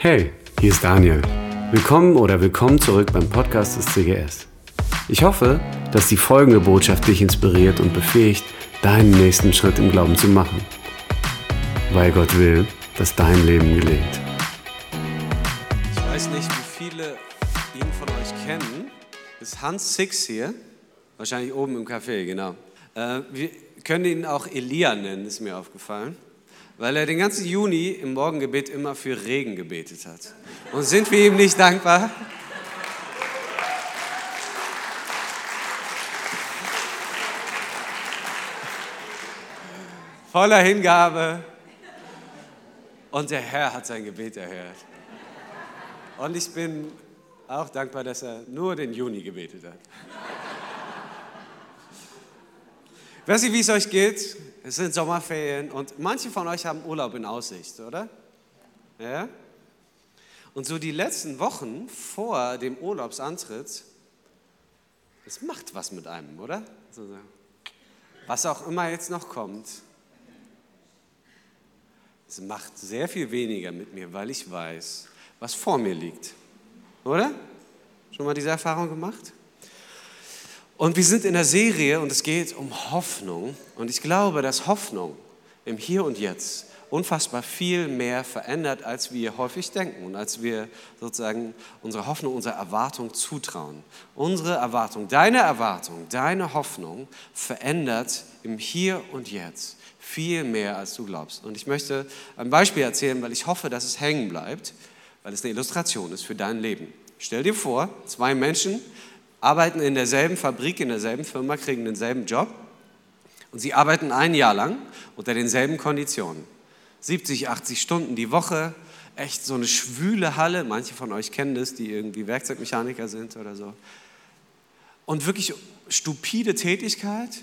Hey, hier ist Daniel. Willkommen oder willkommen zurück beim Podcast des CGS. Ich hoffe, dass die folgende Botschaft dich inspiriert und befähigt, deinen nächsten Schritt im Glauben zu machen. Weil Gott will, dass dein Leben gelingt. Ich weiß nicht, wie viele ihn von euch kennen. Ist Hans Six hier? Wahrscheinlich oben im Café, genau. Äh, wir können ihn auch Elia nennen, ist mir aufgefallen. Weil er den ganzen Juni im Morgengebet immer für Regen gebetet hat. Und sind wir ihm nicht dankbar? Voller Hingabe. Und der Herr hat sein Gebet erhört. Und ich bin auch dankbar, dass er nur den Juni gebetet hat. Ich weiß nicht, wie es euch geht. Es sind Sommerferien und manche von euch haben Urlaub in Aussicht, oder? Ja? Und so die letzten Wochen vor dem Urlaubsantritt, das macht was mit einem, oder? Was auch immer jetzt noch kommt, es macht sehr viel weniger mit mir, weil ich weiß, was vor mir liegt. Oder? Schon mal diese Erfahrung gemacht? Und wir sind in der Serie und es geht um Hoffnung. Und ich glaube, dass Hoffnung im Hier und Jetzt unfassbar viel mehr verändert, als wir häufig denken und als wir sozusagen unsere Hoffnung, unsere Erwartung zutrauen. Unsere Erwartung, deine Erwartung, deine Hoffnung verändert im Hier und Jetzt viel mehr, als du glaubst. Und ich möchte ein Beispiel erzählen, weil ich hoffe, dass es hängen bleibt, weil es eine Illustration ist für dein Leben. Stell dir vor, zwei Menschen arbeiten in derselben Fabrik, in derselben Firma, kriegen denselben Job und sie arbeiten ein Jahr lang unter denselben Konditionen. 70, 80 Stunden die Woche, echt so eine schwüle Halle. Manche von euch kennen das, die irgendwie Werkzeugmechaniker sind oder so. Und wirklich stupide Tätigkeit.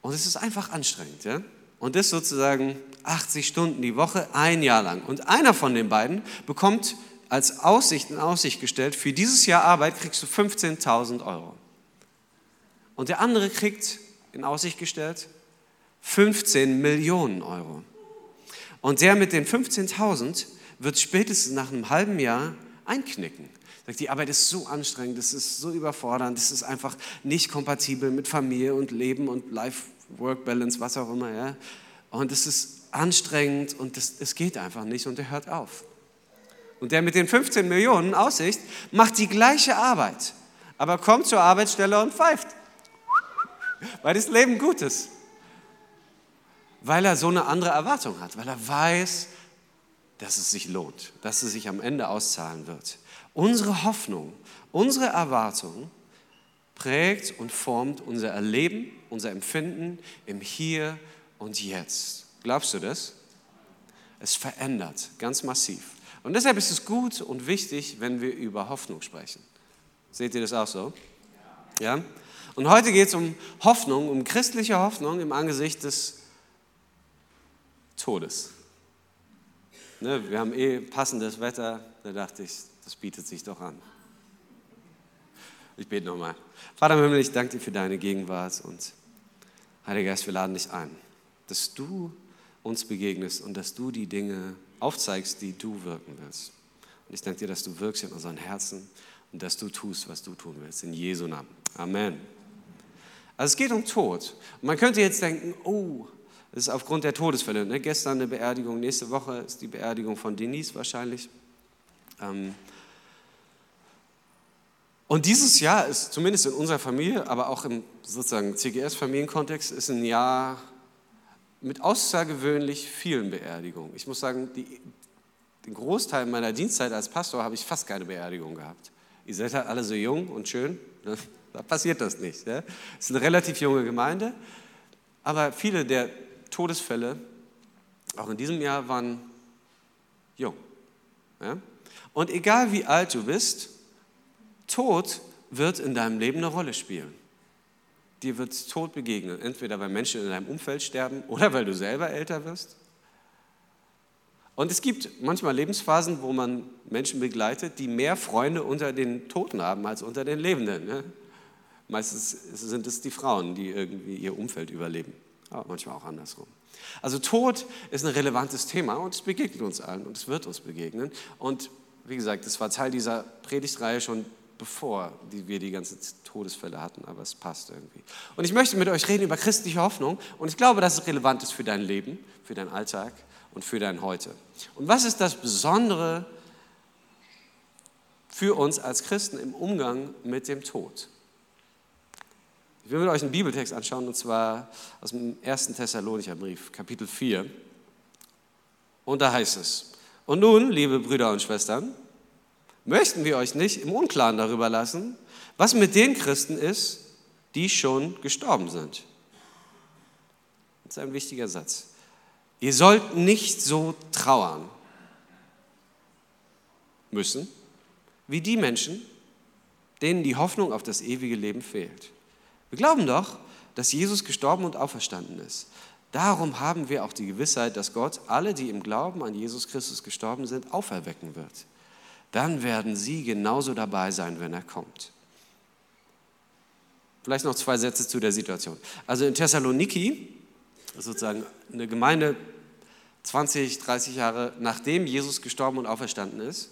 Und es ist einfach anstrengend. Ja? Und das sozusagen 80 Stunden die Woche, ein Jahr lang. Und einer von den beiden bekommt als Aussicht in Aussicht gestellt, für dieses Jahr Arbeit kriegst du 15.000 Euro. Und der andere kriegt in Aussicht gestellt 15 Millionen Euro. Und der mit den 15.000 wird spätestens nach einem halben Jahr einknicken. Sagt, die Arbeit ist so anstrengend, das ist so überfordernd, das ist einfach nicht kompatibel mit Familie und Leben und Life-Work-Balance, was auch immer. Ja? Und es ist anstrengend und es geht einfach nicht und er hört auf. Und der mit den 15 Millionen Aussicht macht die gleiche Arbeit, aber kommt zur Arbeitsstelle und pfeift, weil das Leben gut ist. Weil er so eine andere Erwartung hat, weil er weiß, dass es sich lohnt, dass es sich am Ende auszahlen wird. Unsere Hoffnung, unsere Erwartung prägt und formt unser Erleben, unser Empfinden im Hier und Jetzt. Glaubst du das? Es verändert ganz massiv. Und deshalb ist es gut und wichtig, wenn wir über Hoffnung sprechen. Seht ihr das auch so? Ja? Und heute geht es um Hoffnung, um christliche Hoffnung im Angesicht des Todes. Ne, wir haben eh passendes Wetter, da dachte ich, das bietet sich doch an. Ich bete nochmal. Vater im Himmel, ich danke dir für deine Gegenwart und Heiliger Geist, wir laden dich ein, dass du uns begegnest und dass du die Dinge aufzeigst, die du wirken willst. Und ich danke dir, dass du wirkst in unseren Herzen und dass du tust, was du tun willst. In Jesu Namen. Amen. Also es geht um Tod. Man könnte jetzt denken, oh, das ist aufgrund der Todesfälle. Ne? Gestern eine Beerdigung, nächste Woche ist die Beerdigung von Denise wahrscheinlich. Ähm und dieses Jahr ist zumindest in unserer Familie, aber auch im sozusagen CGS-Familienkontext, ist ein Jahr mit außergewöhnlich vielen Beerdigungen. Ich muss sagen, die, den Großteil meiner Dienstzeit als Pastor habe ich fast keine Beerdigung gehabt. Ihr seid halt alle so jung und schön, ne? da passiert das nicht. Es ist eine relativ junge Gemeinde, aber viele der Todesfälle, auch in diesem Jahr, waren jung. Und egal wie alt du bist, Tod wird in deinem Leben eine Rolle spielen. Dir wird Tod begegnen, entweder weil Menschen in deinem Umfeld sterben oder weil du selber älter wirst. Und es gibt manchmal Lebensphasen, wo man Menschen begleitet, die mehr Freunde unter den Toten haben als unter den Lebenden. Ne? Meistens sind es die Frauen, die irgendwie ihr Umfeld überleben, aber manchmal auch andersrum. Also Tod ist ein relevantes Thema und es begegnet uns allen und es wird uns begegnen. Und wie gesagt, das war Teil dieser Predigtreihe schon bevor wir die ganzen Todesfälle hatten, aber es passt irgendwie. Und ich möchte mit euch reden über christliche Hoffnung und ich glaube, dass es relevant ist für dein Leben, für deinen Alltag und für dein Heute. Und was ist das Besondere für uns als Christen im Umgang mit dem Tod? Ich will mit euch einen Bibeltext anschauen, und zwar aus dem 1. Thessalonicher Brief, Kapitel 4. Und da heißt es, und nun, liebe Brüder und Schwestern, möchten wir euch nicht im Unklaren darüber lassen, was mit den Christen ist, die schon gestorben sind. Das ist ein wichtiger Satz. Ihr sollt nicht so trauern müssen wie die Menschen, denen die Hoffnung auf das ewige Leben fehlt. Wir glauben doch, dass Jesus gestorben und auferstanden ist. Darum haben wir auch die Gewissheit, dass Gott alle, die im Glauben an Jesus Christus gestorben sind, auferwecken wird. Dann werden sie genauso dabei sein, wenn er kommt. Vielleicht noch zwei Sätze zu der Situation. Also in Thessaloniki, sozusagen eine Gemeinde 20, 30 Jahre nachdem Jesus gestorben und auferstanden ist.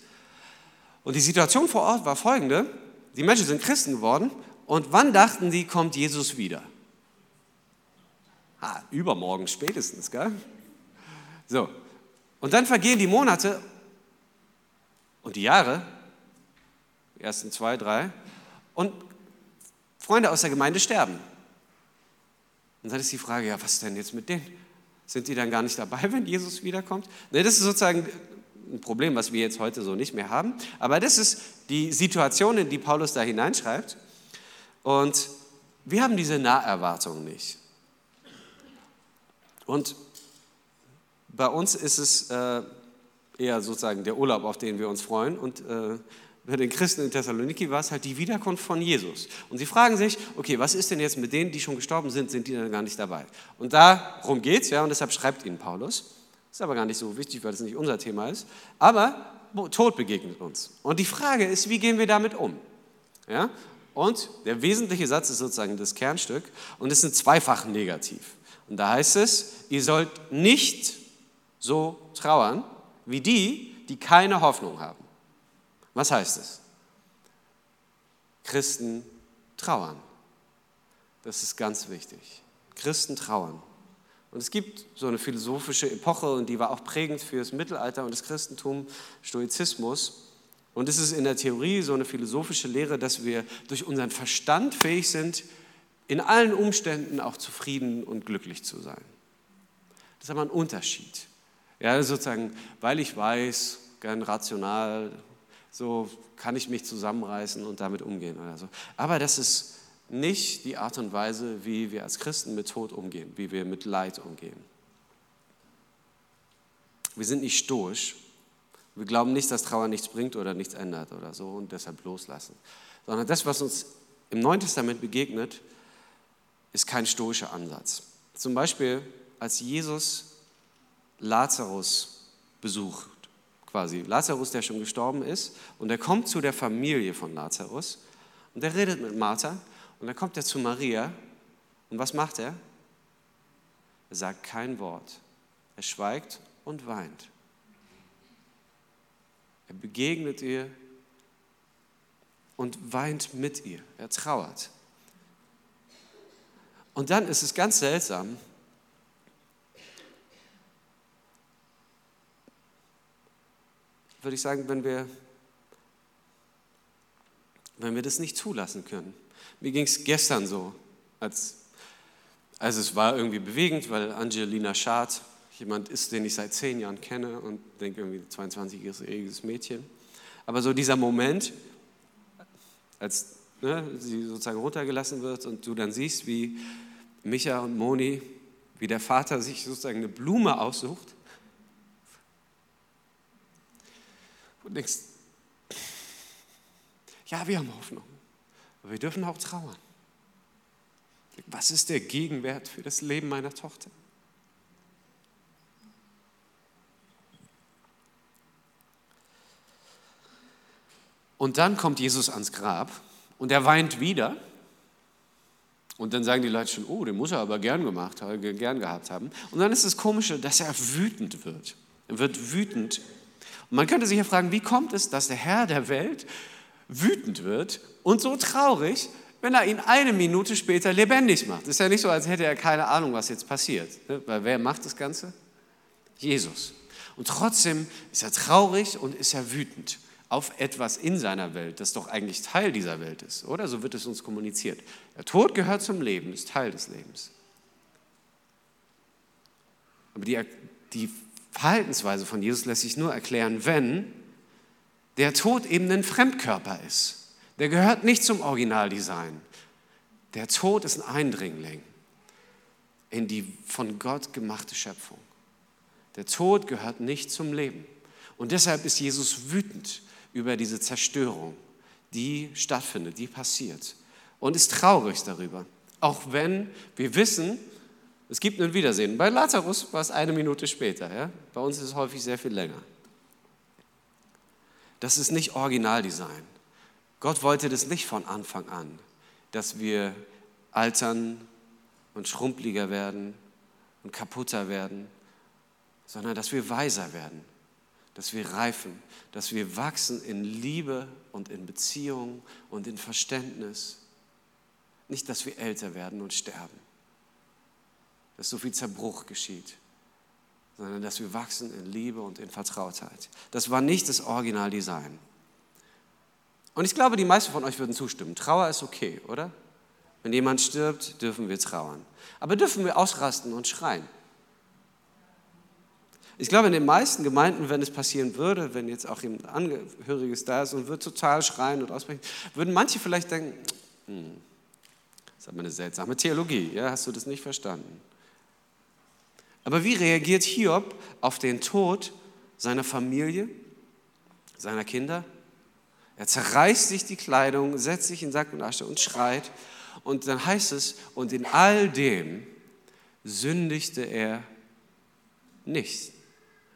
Und die Situation vor Ort war folgende. Die Menschen sind Christen geworden und wann dachten die, kommt Jesus wieder? Ha, übermorgen spätestens, gell? So. Und dann vergehen die Monate und die Jahre, die ersten zwei, drei, und Freunde aus der Gemeinde sterben. Und dann ist die Frage, ja, was denn jetzt mit denen? Sind die dann gar nicht dabei, wenn Jesus wiederkommt? Ne, das ist sozusagen ein Problem, was wir jetzt heute so nicht mehr haben. Aber das ist die Situation, in die Paulus da hineinschreibt. Und wir haben diese Naherwartung nicht. Und bei uns ist es äh, eher sozusagen der Urlaub, auf den wir uns freuen. Und äh, bei den Christen in Thessaloniki war es halt die Wiederkunft von Jesus. Und sie fragen sich, okay, was ist denn jetzt mit denen, die schon gestorben sind, sind die dann gar nicht dabei? Und darum geht es, ja, und deshalb schreibt ihnen Paulus. Ist aber gar nicht so wichtig, weil das nicht unser Thema ist. Aber Tod begegnet uns. Und die Frage ist, wie gehen wir damit um? Ja? Und der wesentliche Satz ist sozusagen das Kernstück und es sind zweifach negativ. Und da heißt es, ihr sollt nicht so trauern wie die, die keine Hoffnung haben. Was heißt es? Christen trauern. Das ist ganz wichtig. Christen trauern. Und es gibt so eine philosophische Epoche und die war auch prägend für das Mittelalter und das Christentum, Stoizismus. Und es ist in der Theorie so eine philosophische Lehre, dass wir durch unseren Verstand fähig sind, in allen Umständen auch zufrieden und glücklich zu sein. Das ist aber ein Unterschied. Ja, sozusagen, weil ich weiß, gern rational, so kann ich mich zusammenreißen und damit umgehen oder so. Aber das ist nicht die Art und Weise, wie wir als Christen mit Tod umgehen, wie wir mit Leid umgehen. Wir sind nicht stoisch, wir glauben nicht, dass Trauer nichts bringt oder nichts ändert oder so und deshalb loslassen. Sondern das, was uns im Neuen Testament begegnet, ist kein stoischer Ansatz. Zum Beispiel, als Jesus Lazarus besucht, quasi. Lazarus, der schon gestorben ist, und er kommt zu der Familie von Lazarus und er redet mit Martha und dann kommt er zu Maria und was macht er? Er sagt kein Wort. Er schweigt und weint. Er begegnet ihr und weint mit ihr. Er trauert. Und dann ist es ganz seltsam, würde ich sagen, wenn wir, wenn wir das nicht zulassen können. Mir ging es gestern so, als, also es war irgendwie bewegend, weil Angelina Schad jemand ist, den ich seit zehn Jahren kenne und denke irgendwie 22-jähriges Mädchen. Aber so dieser Moment, als ne, sie sozusagen runtergelassen wird und du dann siehst, wie Micha und Moni, wie der Vater sich sozusagen eine Blume aussucht und denkst, ja, wir haben Hoffnung, aber wir dürfen auch trauern. Was ist der Gegenwert für das Leben meiner Tochter? Und dann kommt Jesus ans Grab und er weint wieder. Und dann sagen die Leute schon, oh, den muss er aber gern gemacht, gern gehabt haben. Und dann ist das Komische, dass er wütend wird. Er wird wütend. Und man könnte sich ja fragen, wie kommt es, dass der Herr der Welt wütend wird und so traurig, wenn er ihn eine Minute später lebendig macht? Ist ja nicht so, als hätte er keine Ahnung, was jetzt passiert. Ne? Weil wer macht das Ganze? Jesus. Und trotzdem ist er traurig und ist er wütend auf etwas in seiner Welt, das doch eigentlich Teil dieser Welt ist, oder? So wird es uns kommuniziert. Der Tod gehört zum Leben, ist Teil des Lebens. Aber die, die Verhaltensweise von Jesus lässt sich nur erklären, wenn der Tod eben ein Fremdkörper ist. Der gehört nicht zum Originaldesign. Der Tod ist ein Eindringling in die von Gott gemachte Schöpfung. Der Tod gehört nicht zum Leben. Und deshalb ist Jesus wütend über diese Zerstörung, die stattfindet, die passiert. Und ist traurig darüber. Auch wenn wir wissen, es gibt ein Wiedersehen. Bei Lazarus war es eine Minute später. Ja? Bei uns ist es häufig sehr viel länger. Das ist nicht Originaldesign. Gott wollte das nicht von Anfang an, dass wir altern und schrumpeliger werden und kaputter werden, sondern dass wir weiser werden, dass wir reifen, dass wir wachsen in Liebe und in Beziehung und in Verständnis. Nicht, dass wir älter werden und sterben, dass so viel Zerbruch geschieht, sondern dass wir wachsen in Liebe und in Vertrautheit. Das war nicht das Originaldesign. Und ich glaube, die meisten von euch würden zustimmen. Trauer ist okay, oder? Wenn jemand stirbt, dürfen wir trauern. Aber dürfen wir ausrasten und schreien? Ich glaube, in den meisten Gemeinden, wenn es passieren würde, wenn jetzt auch jemand Angehöriges da ist und wird total schreien und ausbrechen, würden manche vielleicht denken, hm, das ist aber eine seltsame Theologie, ja, hast du das nicht verstanden? Aber wie reagiert Hiob auf den Tod seiner Familie, seiner Kinder? Er zerreißt sich die Kleidung, setzt sich in Sack und Asche und schreit. Und dann heißt es, und in all dem sündigte er nicht.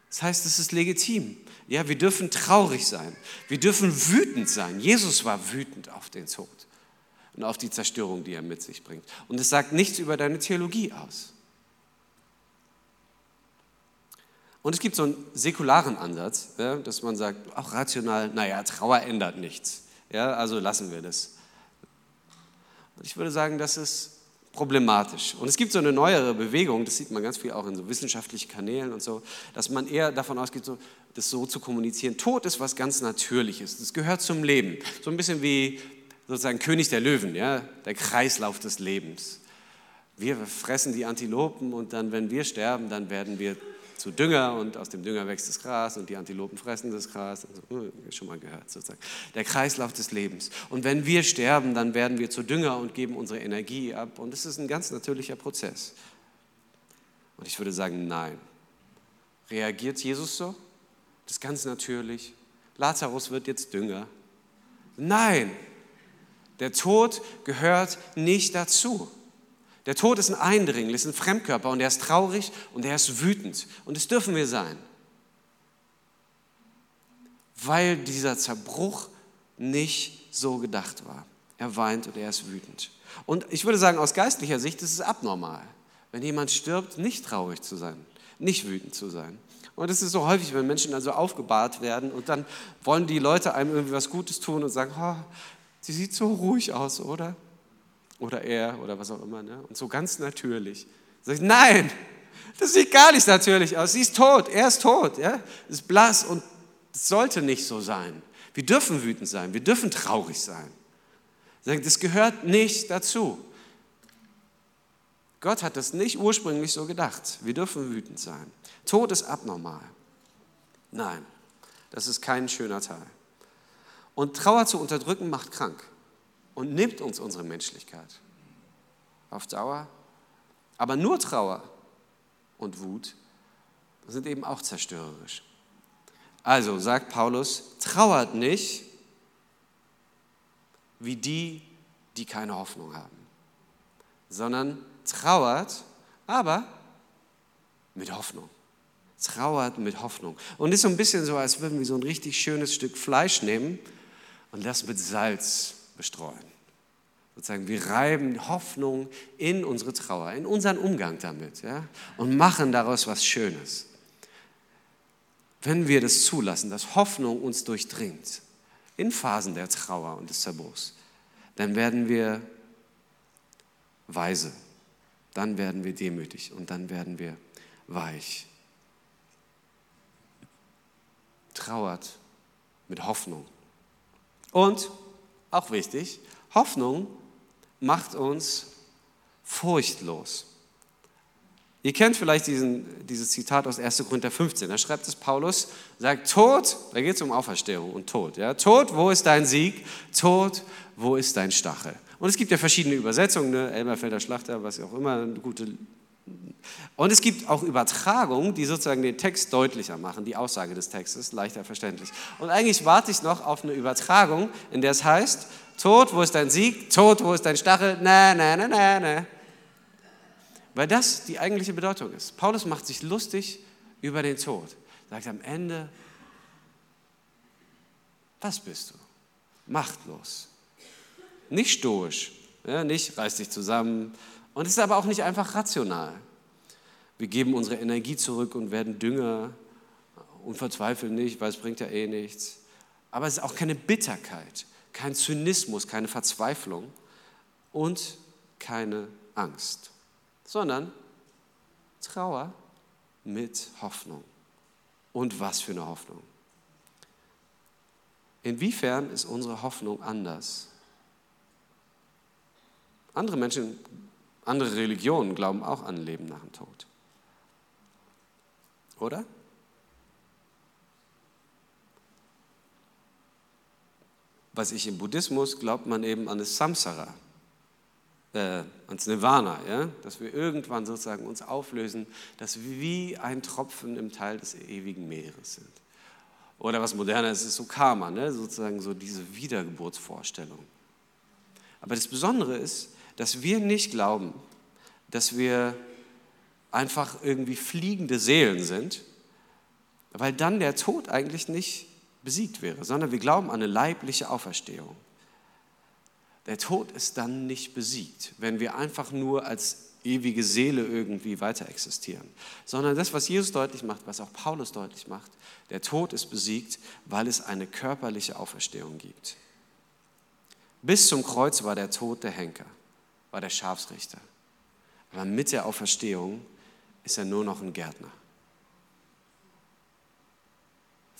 Das heißt, es ist legitim. Ja, wir dürfen traurig sein. Wir dürfen wütend sein. Jesus war wütend auf den Tod und auf die Zerstörung, die er mit sich bringt. Und es sagt nichts über deine Theologie aus. Und es gibt so einen säkularen Ansatz, ja, dass man sagt, auch rational, naja, Trauer ändert nichts. Ja, also lassen wir das. Und ich würde sagen, das ist problematisch. Und es gibt so eine neuere Bewegung, das sieht man ganz viel auch in so wissenschaftlichen Kanälen und so, dass man eher davon ausgeht, so, das so zu kommunizieren. Tod ist was ganz Natürliches, das gehört zum Leben. So ein bisschen wie sozusagen König der Löwen, ja, der Kreislauf des Lebens. Wir fressen die Antilopen und dann, wenn wir sterben, dann werden wir zu Dünger und aus dem Dünger wächst das Gras und die Antilopen fressen das Gras. Also, schon mal gehört sozusagen. Der Kreislauf des Lebens. Und wenn wir sterben, dann werden wir zu Dünger und geben unsere Energie ab. Und es ist ein ganz natürlicher Prozess. Und ich würde sagen, nein. Reagiert Jesus so? Das ist ganz natürlich. Lazarus wird jetzt Dünger. Nein, der Tod gehört nicht dazu. Der Tod ist ein Eindringling, ist ein Fremdkörper und er ist traurig und er ist wütend. Und das dürfen wir sein. Weil dieser Zerbruch nicht so gedacht war. Er weint und er ist wütend. Und ich würde sagen, aus geistlicher Sicht ist es abnormal, wenn jemand stirbt, nicht traurig zu sein, nicht wütend zu sein. Und es ist so häufig, wenn Menschen also aufgebahrt werden und dann wollen die Leute einem irgendwie was Gutes tun und sagen, oh, sie sieht so ruhig aus, oder? Oder er oder was auch immer. Ne? Und so ganz natürlich. Sag ich, nein, das sieht gar nicht natürlich aus. Sie ist tot, er ist tot. Ja? Ist blass und es sollte nicht so sein. Wir dürfen wütend sein, wir dürfen traurig sein. Das gehört nicht dazu. Gott hat das nicht ursprünglich so gedacht. Wir dürfen wütend sein. Tod ist abnormal. Nein, das ist kein schöner Teil. Und Trauer zu unterdrücken macht krank und nimmt uns unsere Menschlichkeit. Auf Dauer. Aber nur Trauer und Wut sind eben auch zerstörerisch. Also sagt Paulus, trauert nicht wie die, die keine Hoffnung haben, sondern trauert, aber mit Hoffnung. Trauert mit Hoffnung. Und ist so ein bisschen so, als würden wir so ein richtig schönes Stück Fleisch nehmen und das mit Salz bestreuen. Sozusagen, wir reiben Hoffnung in unsere Trauer, in unseren Umgang damit ja, und machen daraus was Schönes. Wenn wir das zulassen, dass Hoffnung uns durchdringt, in Phasen der Trauer und des Zerbruchs, dann werden wir weise, dann werden wir demütig und dann werden wir weich. Trauert mit Hoffnung. Und, auch wichtig, Hoffnung macht uns furchtlos. Ihr kennt vielleicht diesen, dieses Zitat aus 1. Korinther 15. Da schreibt es Paulus, sagt, Tod, da geht es um Auferstehung und Tod. Ja? Tod, wo ist dein Sieg? Tod, wo ist dein Stachel? Und es gibt ja verschiedene Übersetzungen, ne? Elmerfelder Schlachter, was auch immer, eine gute. Und es gibt auch Übertragungen, die sozusagen den Text deutlicher machen, die Aussage des Textes leichter verständlich. Und eigentlich warte ich noch auf eine Übertragung, in der es heißt, Tod, wo ist dein Sieg? Tod, wo ist dein Stachel? Na, na, na, na, na. Weil das die eigentliche Bedeutung ist. Paulus macht sich lustig über den Tod. Sagt am Ende, was bist du? Machtlos. Nicht stoisch, ja, nicht reiß dich zusammen. Und es ist aber auch nicht einfach rational. Wir geben unsere Energie zurück und werden Dünger und verzweifeln nicht, weil es bringt ja eh nichts. Aber es ist auch keine Bitterkeit kein Zynismus, keine Verzweiflung und keine Angst, sondern Trauer mit Hoffnung. Und was für eine Hoffnung. Inwiefern ist unsere Hoffnung anders? Andere Menschen, andere Religionen glauben auch an Leben nach dem Tod. Oder? was ich im Buddhismus glaubt man eben an das Samsara, äh, ans Nirvana, ja? dass wir irgendwann sozusagen uns auflösen, dass wir wie ein Tropfen im Teil des ewigen Meeres sind. Oder was moderner ist, ist so Karma, ne? sozusagen so diese Wiedergeburtsvorstellung. Aber das Besondere ist, dass wir nicht glauben, dass wir einfach irgendwie fliegende Seelen sind, weil dann der Tod eigentlich nicht besiegt wäre, sondern wir glauben an eine leibliche Auferstehung. Der Tod ist dann nicht besiegt, wenn wir einfach nur als ewige Seele irgendwie weiter existieren, sondern das, was Jesus deutlich macht, was auch Paulus deutlich macht, der Tod ist besiegt, weil es eine körperliche Auferstehung gibt. Bis zum Kreuz war der Tod der Henker, war der Schafsrichter. Aber mit der Auferstehung ist er nur noch ein Gärtner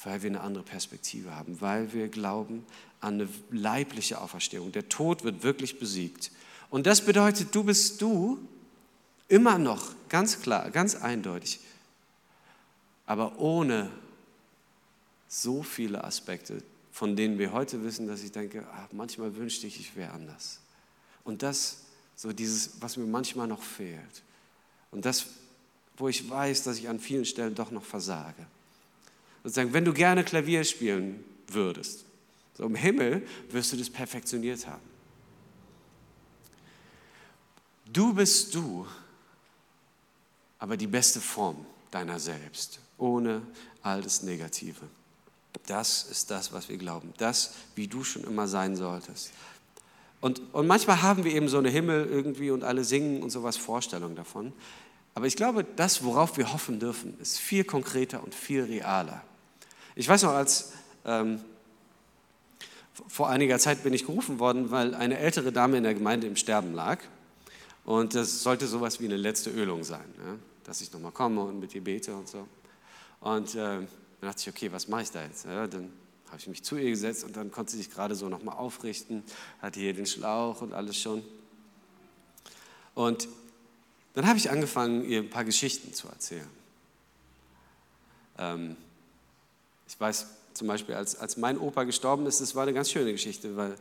weil wir eine andere Perspektive haben, weil wir glauben an eine leibliche Auferstehung. Der Tod wird wirklich besiegt. Und das bedeutet, du bist du immer noch, ganz klar, ganz eindeutig, aber ohne so viele Aspekte, von denen wir heute wissen, dass ich denke, ach, manchmal wünschte ich, ich wäre anders. Und das, so dieses, was mir manchmal noch fehlt. Und das, wo ich weiß, dass ich an vielen Stellen doch noch versage. Sozusagen, wenn du gerne Klavier spielen würdest, so im Himmel wirst du das perfektioniert haben. Du bist du, aber die beste Form deiner selbst, ohne all das Negative. Das ist das, was wir glauben. Das, wie du schon immer sein solltest. Und, und manchmal haben wir eben so eine Himmel irgendwie und alle singen und sowas Vorstellung davon. Aber ich glaube, das, worauf wir hoffen dürfen, ist viel konkreter und viel realer. Ich weiß noch, als ähm, vor einiger Zeit bin ich gerufen worden, weil eine ältere Dame in der Gemeinde im Sterben lag. Und das sollte sowas wie eine letzte Ölung sein, ja? dass ich nochmal komme und mit ihr bete und so. Und äh, dann dachte ich, okay, was mache ich da jetzt? Ja, dann habe ich mich zu ihr gesetzt und dann konnte sie sich gerade so nochmal aufrichten, hatte hier den Schlauch und alles schon. Und dann habe ich angefangen, ihr ein paar Geschichten zu erzählen. Ähm, ich weiß zum Beispiel, als, als mein Opa gestorben ist, das war eine ganz schöne Geschichte, weil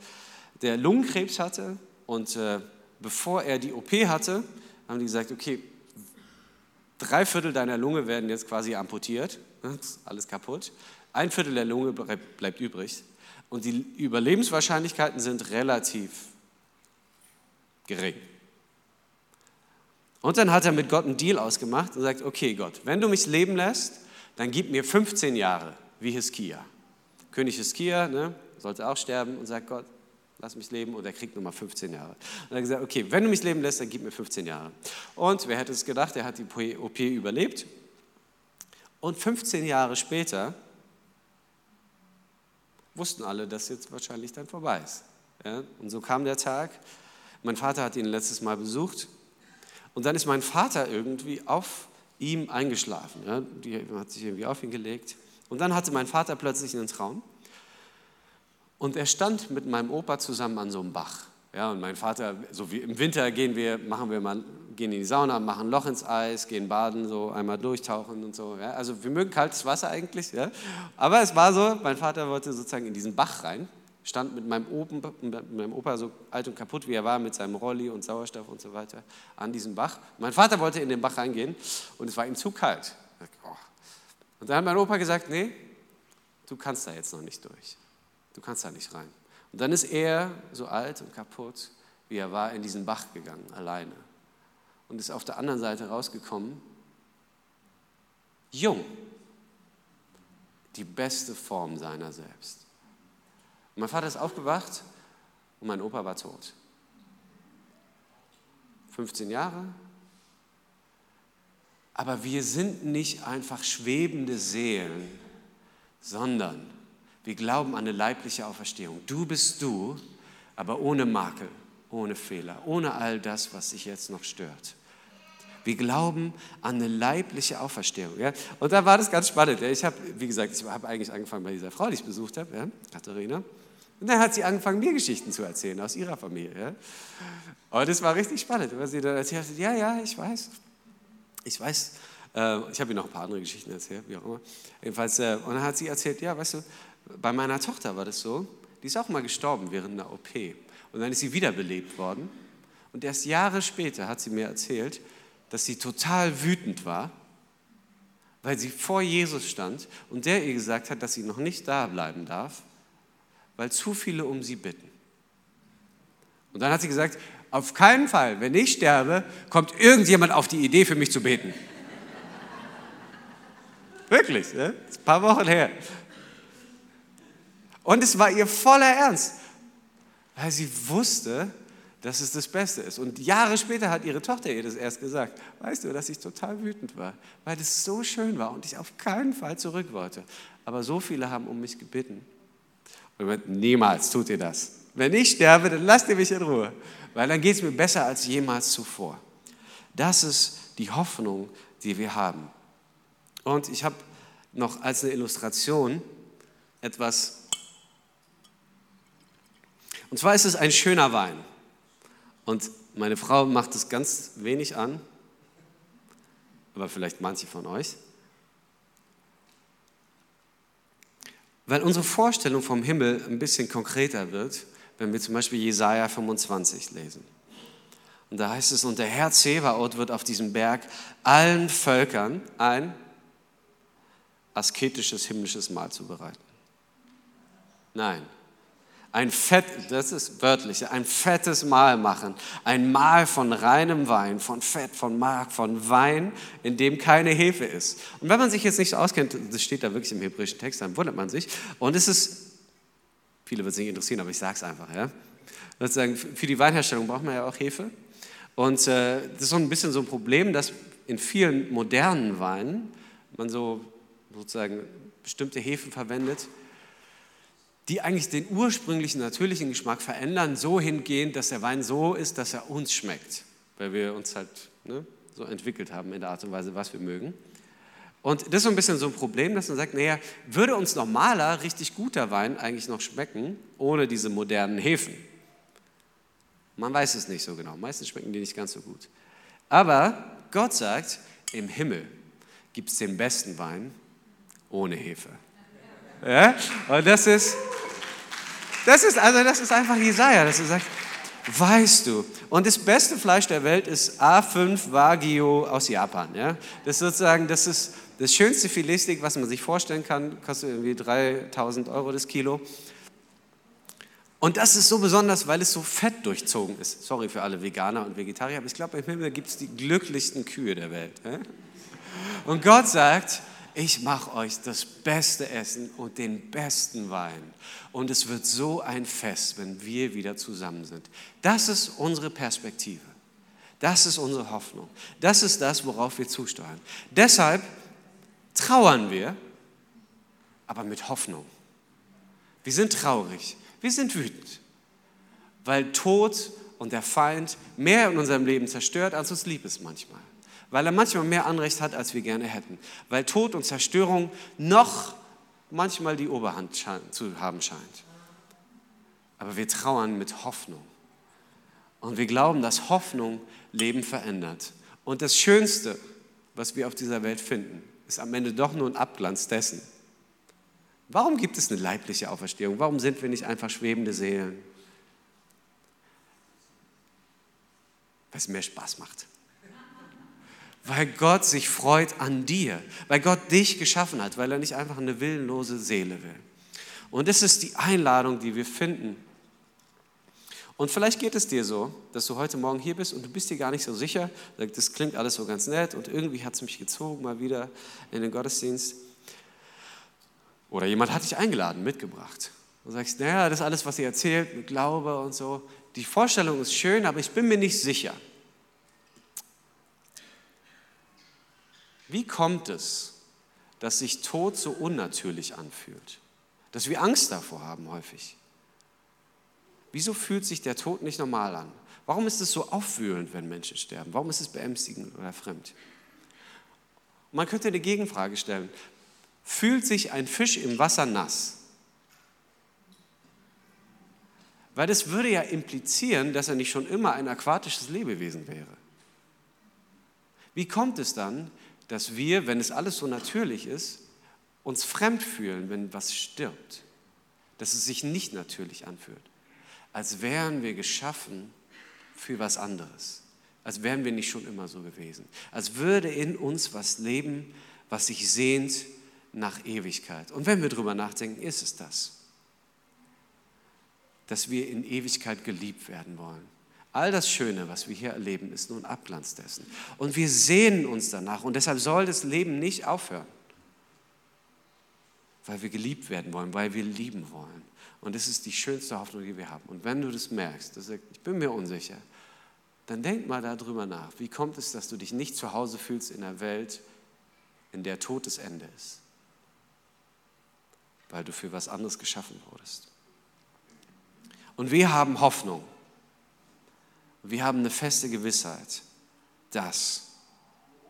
der Lungenkrebs hatte und äh, bevor er die OP hatte, haben die gesagt, okay, drei Viertel deiner Lunge werden jetzt quasi amputiert, alles kaputt, ein Viertel der Lunge bleibt übrig und die Überlebenswahrscheinlichkeiten sind relativ gering. Und dann hat er mit Gott einen Deal ausgemacht und sagt, okay Gott, wenn du mich leben lässt, dann gib mir 15 Jahre wie Hiskia. König Hiskia ne, sollte auch sterben und sagt Gott, lass mich leben und er kriegt nochmal 15 Jahre. Und er hat gesagt, okay, wenn du mich leben lässt, dann gib mir 15 Jahre. Und wer hätte es gedacht, er hat die OP überlebt. Und 15 Jahre später wussten alle, dass jetzt wahrscheinlich dann vorbei ist. Ja? Und so kam der Tag. Mein Vater hat ihn letztes Mal besucht. Und dann ist mein Vater irgendwie auf ihm eingeschlafen. Ja? Die hat sich irgendwie auf ihn gelegt. Und dann hatte mein Vater plötzlich einen Traum. Und er stand mit meinem Opa zusammen an so einem Bach. Ja, und mein Vater, so wie im Winter gehen wir, machen wir mal, gehen in die Sauna, machen ein Loch ins Eis, gehen baden, so einmal durchtauchen und so. Ja. Also wir mögen kaltes Wasser eigentlich, ja. Aber es war so, mein Vater wollte sozusagen in diesen Bach rein, stand mit meinem, Open, mit meinem Opa so alt und kaputt, wie er war, mit seinem Rolli und Sauerstoff und so weiter, an diesen Bach. Mein Vater wollte in den Bach reingehen und es war ihm zu kalt. Oh. Und dann hat mein Opa gesagt, nee, du kannst da jetzt noch nicht durch. Du kannst da nicht rein. Und dann ist er, so alt und kaputt, wie er war, in diesen Bach gegangen, alleine. Und ist auf der anderen Seite rausgekommen, jung, die beste Form seiner selbst. Und mein Vater ist aufgewacht und mein Opa war tot. 15 Jahre. Aber wir sind nicht einfach schwebende Seelen, sondern wir glauben an eine leibliche Auferstehung. Du bist du, aber ohne Makel, ohne Fehler, ohne all das, was sich jetzt noch stört. Wir glauben an eine leibliche Auferstehung. Ja? Und da war das ganz spannend. Ja? Ich habe, wie gesagt, ich habe eigentlich angefangen bei dieser Frau, die ich besucht habe, ja? Katharina. Und dann hat sie angefangen, mir Geschichten zu erzählen aus ihrer Familie. Ja? Und das war richtig spannend, weil sie dann erzählt hat, ja, ja, ich weiß. Ich weiß, äh, ich habe ihr noch ein paar andere Geschichten erzählt, wie auch immer. Jedenfalls, äh, und dann hat sie erzählt, ja, weißt du, bei meiner Tochter war das so, die ist auch mal gestorben während einer OP. Und dann ist sie wiederbelebt worden. Und erst Jahre später hat sie mir erzählt, dass sie total wütend war, weil sie vor Jesus stand und der ihr gesagt hat, dass sie noch nicht da bleiben darf, weil zu viele um sie bitten. Und dann hat sie gesagt, auf keinen Fall, wenn ich sterbe, kommt irgendjemand auf die Idee, für mich zu beten. Wirklich, ne? das ist ein paar Wochen her. Und es war ihr voller Ernst, weil sie wusste, dass es das Beste ist. Und Jahre später hat ihre Tochter ihr das erst gesagt. Weißt du, dass ich total wütend war, weil es so schön war und ich auf keinen Fall zurück wollte. Aber so viele haben um mich gebeten. Und niemals tut ihr das. Wenn ich sterbe, dann lasst ihr mich in Ruhe, weil dann geht es mir besser als jemals zuvor. Das ist die Hoffnung, die wir haben. Und ich habe noch als eine Illustration etwas und zwar ist es ein schöner Wein. Und meine Frau macht es ganz wenig an, aber vielleicht manche von euch. Weil unsere Vorstellung vom Himmel ein bisschen konkreter wird, wenn wir zum Beispiel Jesaja 25 lesen. Und da heißt es, und der Herr Zebaoth wird auf diesem Berg allen Völkern ein asketisches himmlisches Mahl zubereiten. Nein, ein fett, das ist wörtlich, ein fettes Mahl machen. Ein Mahl von reinem Wein, von Fett, von Mark, von Wein, in dem keine Hefe ist. Und wenn man sich jetzt nicht auskennt, das steht da wirklich im hebräischen Text, dann wundert man sich. Und es ist, viele wird es nicht interessieren, aber ich sage es einfach, ja. Sozusagen, für die Weinherstellung braucht man ja auch Hefe. Und äh, das ist so ein bisschen so ein Problem, dass in vielen modernen Weinen man so sozusagen bestimmte Hefen verwendet, die eigentlich den ursprünglichen natürlichen Geschmack verändern, so hingehend, dass der Wein so ist, dass er uns schmeckt, weil wir uns halt ne, so entwickelt haben in der Art und Weise, was wir mögen. Und das ist so ein bisschen so ein Problem, dass man sagt, naja, würde uns normaler, richtig guter Wein eigentlich noch schmecken, ohne diese modernen Hefen? Man weiß es nicht so genau. Meistens schmecken die nicht ganz so gut. Aber Gott sagt, im Himmel gibt es den besten Wein ohne Hefe. Ja? Und das ist, das ist, also das ist einfach Jesaja, dass er sagt, weißt du. Und das beste Fleisch der Welt ist A5 Wagyu aus Japan. Ja? Das ist sozusagen, das ist das schönste Filetsteak, was man sich vorstellen kann, kostet irgendwie 3000 Euro das Kilo. Und das ist so besonders, weil es so fett durchzogen ist. Sorry für alle Veganer und Vegetarier, aber ich glaube, im Himmel gibt es die glücklichsten Kühe der Welt. Und Gott sagt, ich mache euch das beste Essen und den besten Wein. Und es wird so ein Fest, wenn wir wieder zusammen sind. Das ist unsere Perspektive. Das ist unsere Hoffnung. Das ist das, worauf wir zusteuern. Deshalb trauern wir, aber mit Hoffnung. Wir sind traurig, wir sind wütend, weil Tod und der Feind mehr in unserem Leben zerstört, als uns lieb ist manchmal. Weil er manchmal mehr Anrecht hat, als wir gerne hätten. Weil Tod und Zerstörung noch manchmal die Oberhand zu haben scheint. Aber wir trauern mit Hoffnung. Und wir glauben, dass Hoffnung Leben verändert. Und das Schönste, was wir auf dieser Welt finden, ist am Ende doch nur ein Abglanz dessen. Warum gibt es eine leibliche Auferstehung? Warum sind wir nicht einfach schwebende Seelen? Weil es mehr Spaß macht. Weil Gott sich freut an dir, weil Gott dich geschaffen hat, weil er nicht einfach eine willenlose Seele will. Und das ist die Einladung, die wir finden und vielleicht geht es dir so, dass du heute Morgen hier bist und du bist dir gar nicht so sicher. Das klingt alles so ganz nett und irgendwie hat es mich gezogen mal wieder in den Gottesdienst. Oder jemand hat dich eingeladen, mitgebracht. Und sagst, naja, das ist alles, was ihr erzählt, mit Glaube und so. Die Vorstellung ist schön, aber ich bin mir nicht sicher. Wie kommt es, dass sich Tod so unnatürlich anfühlt? Dass wir Angst davor haben häufig. Wieso fühlt sich der Tod nicht normal an? Warum ist es so aufwühlend, wenn Menschen sterben? Warum ist es beängstigend oder fremd? Man könnte eine Gegenfrage stellen. Fühlt sich ein Fisch im Wasser nass? Weil das würde ja implizieren, dass er nicht schon immer ein aquatisches Lebewesen wäre. Wie kommt es dann, dass wir, wenn es alles so natürlich ist, uns fremd fühlen, wenn was stirbt? Dass es sich nicht natürlich anfühlt? als wären wir geschaffen für was anderes. Als wären wir nicht schon immer so gewesen. Als würde in uns was leben, was sich sehnt nach Ewigkeit. Und wenn wir darüber nachdenken, ist es das. Dass wir in Ewigkeit geliebt werden wollen. All das Schöne, was wir hier erleben, ist nur ein Abglanz dessen. Und wir sehnen uns danach. Und deshalb soll das Leben nicht aufhören. Weil wir geliebt werden wollen, weil wir lieben wollen. Und das ist die schönste Hoffnung, die wir haben. Und wenn du das merkst, dass ich bin mir unsicher, dann denk mal darüber nach. Wie kommt es, dass du dich nicht zu Hause fühlst in einer Welt, in der Tod das Ende ist? Weil du für was anderes geschaffen wurdest. Und wir haben Hoffnung. Wir haben eine feste Gewissheit, dass,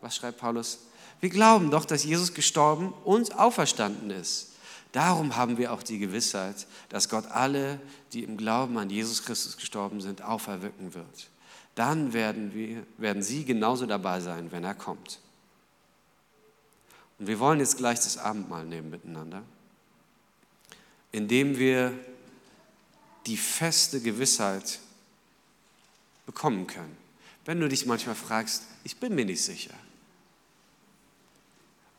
was schreibt Paulus? Wir glauben doch, dass Jesus gestorben und auferstanden ist. Darum haben wir auch die Gewissheit, dass Gott alle, die im Glauben an Jesus Christus gestorben sind, auferwecken wird. Dann werden, wir, werden sie genauso dabei sein, wenn er kommt. Und wir wollen jetzt gleich das Abendmahl nehmen miteinander, indem wir die feste Gewissheit bekommen können. Wenn du dich manchmal fragst, ich bin mir nicht sicher,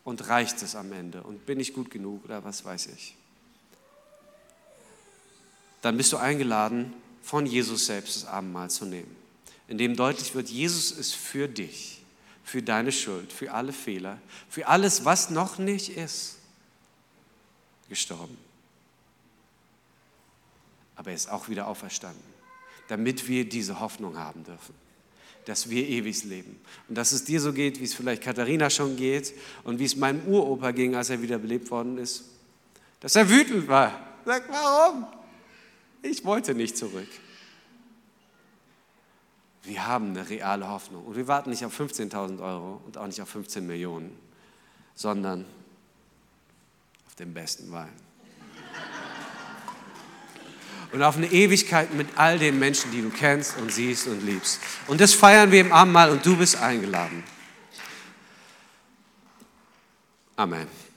und reicht es am Ende und bin ich gut genug oder was weiß ich. Dann bist du eingeladen, von Jesus selbst das Abendmahl zu nehmen, in dem deutlich wird, Jesus ist für dich, für deine Schuld, für alle Fehler, für alles, was noch nicht ist, gestorben. Aber er ist auch wieder auferstanden, damit wir diese Hoffnung haben dürfen dass wir ewig leben. Und dass es dir so geht, wie es vielleicht Katharina schon geht und wie es meinem Uropa ging, als er wiederbelebt worden ist. Dass er wütend war. Sagt, warum? Ich wollte nicht zurück. Wir haben eine reale Hoffnung. Und wir warten nicht auf 15.000 Euro und auch nicht auf 15 Millionen, sondern auf den besten Wein und auf eine Ewigkeit mit all den Menschen, die du kennst und siehst und liebst. Und das feiern wir im Abendmahl und du bist eingeladen. Amen.